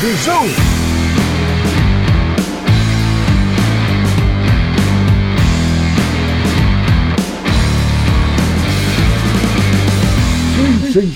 Bizu!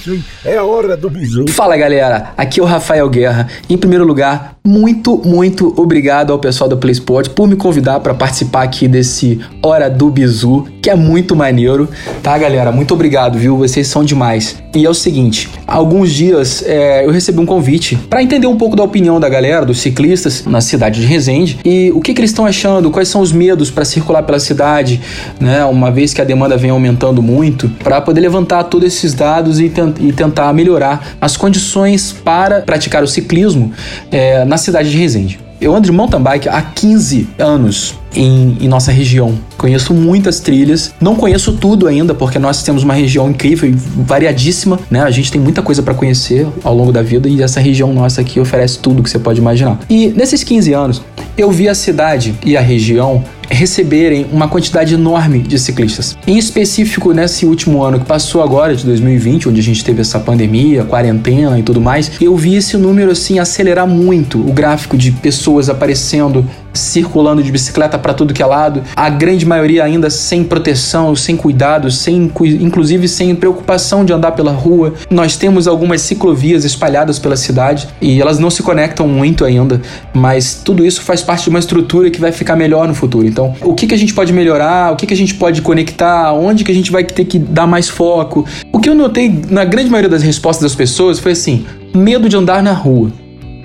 sim. É a hora do bisu. Fala galera, aqui é o Rafael Guerra. Em primeiro lugar, muito, muito obrigado ao pessoal da Play Sport por me convidar para participar aqui desse Hora do Bizu, que é muito maneiro, tá galera? Muito obrigado, viu? Vocês são demais. E é o seguinte, alguns dias é, eu recebi um convite para entender um pouco da opinião da galera, dos ciclistas na cidade de Resende e o que, que eles estão achando, quais são os medos para circular pela cidade, né? Uma vez que a demanda vem aumentando muito, para poder levantar todos esses dados e, e, tentar melhorar as condições para praticar o ciclismo é, na cidade de Resende. Eu ando de mountain bike há 15 anos em, em, nossa região. Conheço muitas trilhas, não conheço tudo ainda, porque nós temos uma região incrível e variadíssima, né? A gente tem muita coisa para conhecer ao longo da vida e essa região nossa aqui oferece tudo que você pode imaginar. E nesses 15 anos, eu vi a cidade e a região receberem uma quantidade enorme de ciclistas. Em específico, nesse último ano que passou agora, de 2020, onde a gente teve essa pandemia, quarentena e tudo mais, eu vi esse número assim acelerar muito o gráfico de pessoas aparecendo circulando de bicicleta para tudo que é lado, a grande maioria ainda sem proteção, sem cuidado, sem inclusive sem preocupação de andar pela rua. Nós temos algumas ciclovias espalhadas pela cidade e elas não se conectam muito ainda, mas tudo isso faz parte de uma estrutura que vai ficar melhor no futuro. Então, o que, que a gente pode melhorar? O que, que a gente pode conectar? Onde que a gente vai ter que dar mais foco? O que eu notei na grande maioria das respostas das pessoas foi assim: medo de andar na rua,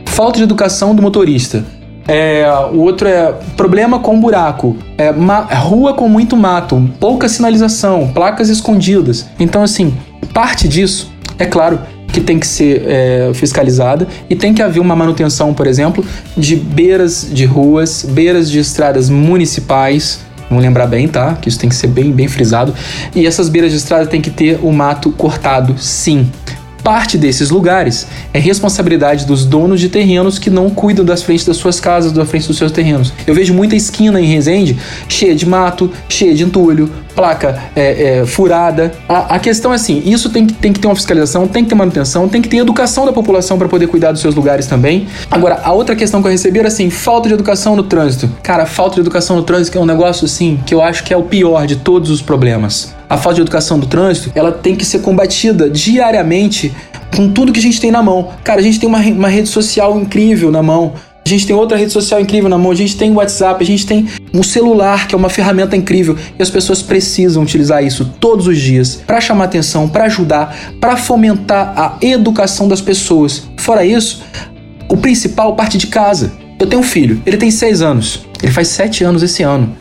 falta de educação do motorista é, o outro é problema com buraco. É, rua com muito mato, pouca sinalização, placas escondidas. Então, assim, parte disso, é claro, que tem que ser é, fiscalizada e tem que haver uma manutenção, por exemplo, de beiras de ruas, beiras de estradas municipais. Vamos lembrar bem, tá? Que isso tem que ser bem, bem frisado. E essas beiras de estrada tem que ter o mato cortado, sim. Parte desses lugares é responsabilidade dos donos de terrenos que não cuidam das frentes das suas casas, da frente dos seus terrenos. Eu vejo muita esquina em Resende cheia de mato, cheia de entulho, placa é, é, furada. A, a, questão é assim: isso tem que, tem que ter uma fiscalização, tem que ter manutenção, tem que ter educação da população para poder cuidar dos seus lugares também. Agora, a outra questão que eu recebi era assim: falta de educação no trânsito. Cara, falta de educação no trânsito é um negócio assim que eu acho que é o pior de todos os problemas a falta de educação do trânsito, ela tem que ser combatida diariamente com tudo que a gente tem na mão. Cara, a gente tem uma, uma rede social incrível na mão. A gente tem outra rede social incrível na mão, a gente tem WhatsApp, a gente tem um celular que é uma ferramenta incrível e as pessoas precisam utilizar isso todos os dias para chamar atenção, para ajudar, para fomentar a educação das pessoas. Fora isso, o principal parte de casa. Eu tenho um filho, ele tem seis anos, ele faz sete anos esse ano.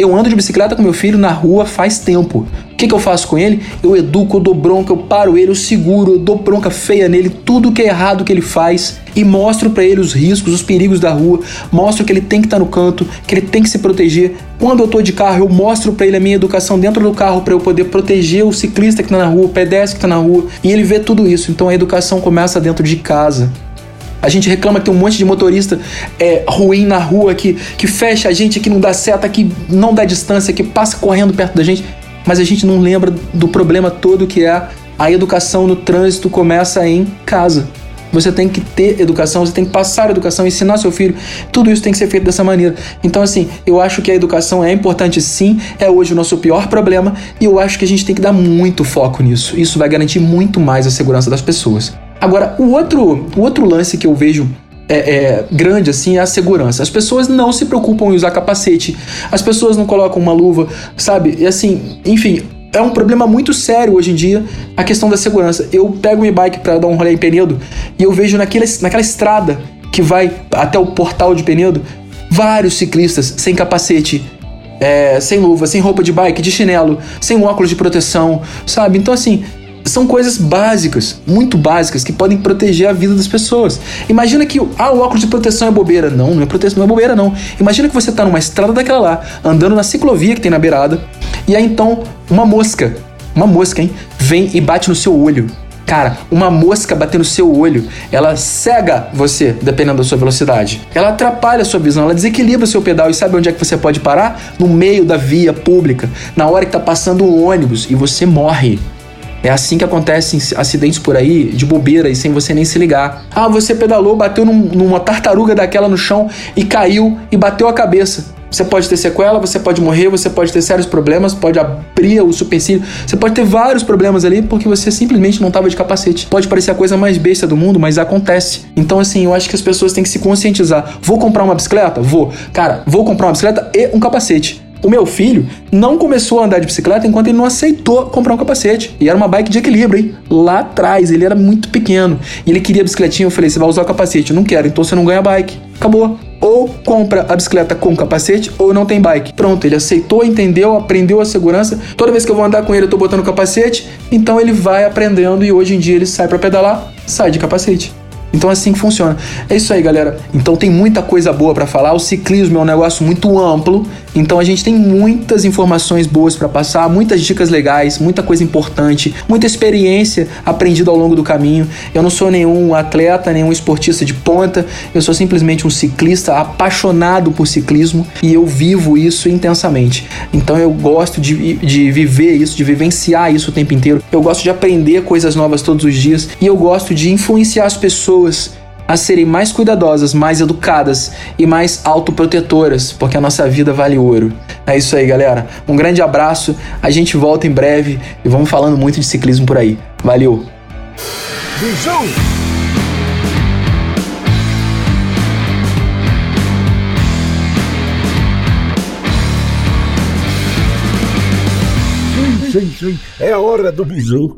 Eu ando de bicicleta com meu filho na rua faz tempo. O que, que eu faço com ele? Eu educo, eu dou bronca, eu paro ele, eu seguro, eu dou bronca feia nele, tudo que é errado que ele faz e mostro para ele os riscos, os perigos da rua, mostro que ele tem que estar tá no canto, que ele tem que se proteger. Quando eu tô de carro, eu mostro para ele a minha educação dentro do carro para eu poder proteger o ciclista que tá na rua, o pedestre que tá na rua, e ele vê tudo isso. Então a educação começa dentro de casa. A gente reclama que tem um monte de motorista é, ruim na rua, que, que fecha a gente, que não dá seta, que não dá distância, que passa correndo perto da gente, mas a gente não lembra do problema todo que é a educação no trânsito começa em casa. Você tem que ter educação, você tem que passar a educação, ensinar seu filho. Tudo isso tem que ser feito dessa maneira. Então, assim, eu acho que a educação é importante sim, é hoje o nosso pior problema e eu acho que a gente tem que dar muito foco nisso. Isso vai garantir muito mais a segurança das pessoas. Agora, o outro, o outro lance que eu vejo é, é, grande assim é a segurança. As pessoas não se preocupam em usar capacete, as pessoas não colocam uma luva, sabe? E assim, enfim, é um problema muito sério hoje em dia a questão da segurança. Eu pego minha bike para dar um rolê em Penedo e eu vejo naquela, naquela estrada que vai até o portal de Penedo vários ciclistas sem capacete, é, sem luva, sem roupa de bike, de chinelo, sem óculos de proteção, sabe? Então, assim, são coisas básicas, muito básicas, que podem proteger a vida das pessoas. Imagina que ah, o óculos de proteção é bobeira. Não, não é proteção, não é bobeira, não. Imagina que você está numa estrada daquela lá, andando na ciclovia que tem na beirada, e aí então uma mosca, uma mosca, hein, vem e bate no seu olho. Cara, uma mosca bater no seu olho, ela cega você, dependendo da sua velocidade. Ela atrapalha a sua visão, ela desequilibra o seu pedal e sabe onde é que você pode parar? No meio da via pública, na hora que tá passando um ônibus e você morre É assim que acontecem acidentes por aí, de bobeira e sem você nem se ligar. Ah, você pedalou, bateu num, numa tartaruga daquela no chão e caiu e bateu a cabeça. Você pode ter sequela, você pode morrer, você pode ter sérios problemas, pode abrir o supercílio, você pode ter vários problemas ali porque você simplesmente não estava de capacete. Pode parecer a coisa mais besta do mundo, mas acontece. Então, assim, eu acho que as pessoas têm que se conscientizar. Vou comprar uma bicicleta? Vou. Cara, vou comprar uma bicicleta e um capacete. O meu filho não começou a andar de bicicleta enquanto ele não aceitou comprar um capacete. E era uma bike de equilíbrio, hein? Lá atrás, ele era muito pequeno. E ele queria a bicicletinha. Eu falei: você vai usar o capacete? Eu não quero, então você não ganha bike. Acabou. Ou compra a bicicleta com capacete ou não tem bike. Pronto, ele aceitou, entendeu, aprendeu a segurança. Toda vez que eu vou andar com ele, eu tô botando capacete. Então ele vai aprendendo e hoje em dia ele sai para pedalar, sai de capacete. Então é assim que funciona. É isso aí, galera. Então tem muita coisa boa para falar. O ciclismo é um negócio muito amplo, então a gente tem muitas informações boas para passar, muitas dicas legais, muita coisa importante, muita experiência aprendida ao longo do caminho. Eu não sou nenhum atleta, nenhum esportista de ponta, eu sou simplesmente um ciclista apaixonado por ciclismo e eu vivo isso intensamente. Então eu gosto de, de viver isso, de vivenciar isso o tempo inteiro. Eu gosto de aprender coisas novas todos os dias e eu gosto de influenciar as pessoas pessoas a serem mais cuidadosas, mais educadas e mais autoprotetoras, porque a nossa vida vale ouro. É isso aí, galera. Um grande abraço. A gente volta em breve e vamos falando muito de ciclismo por aí. Valeu. Visão. Sim, sim, sim. É a hora do bisu.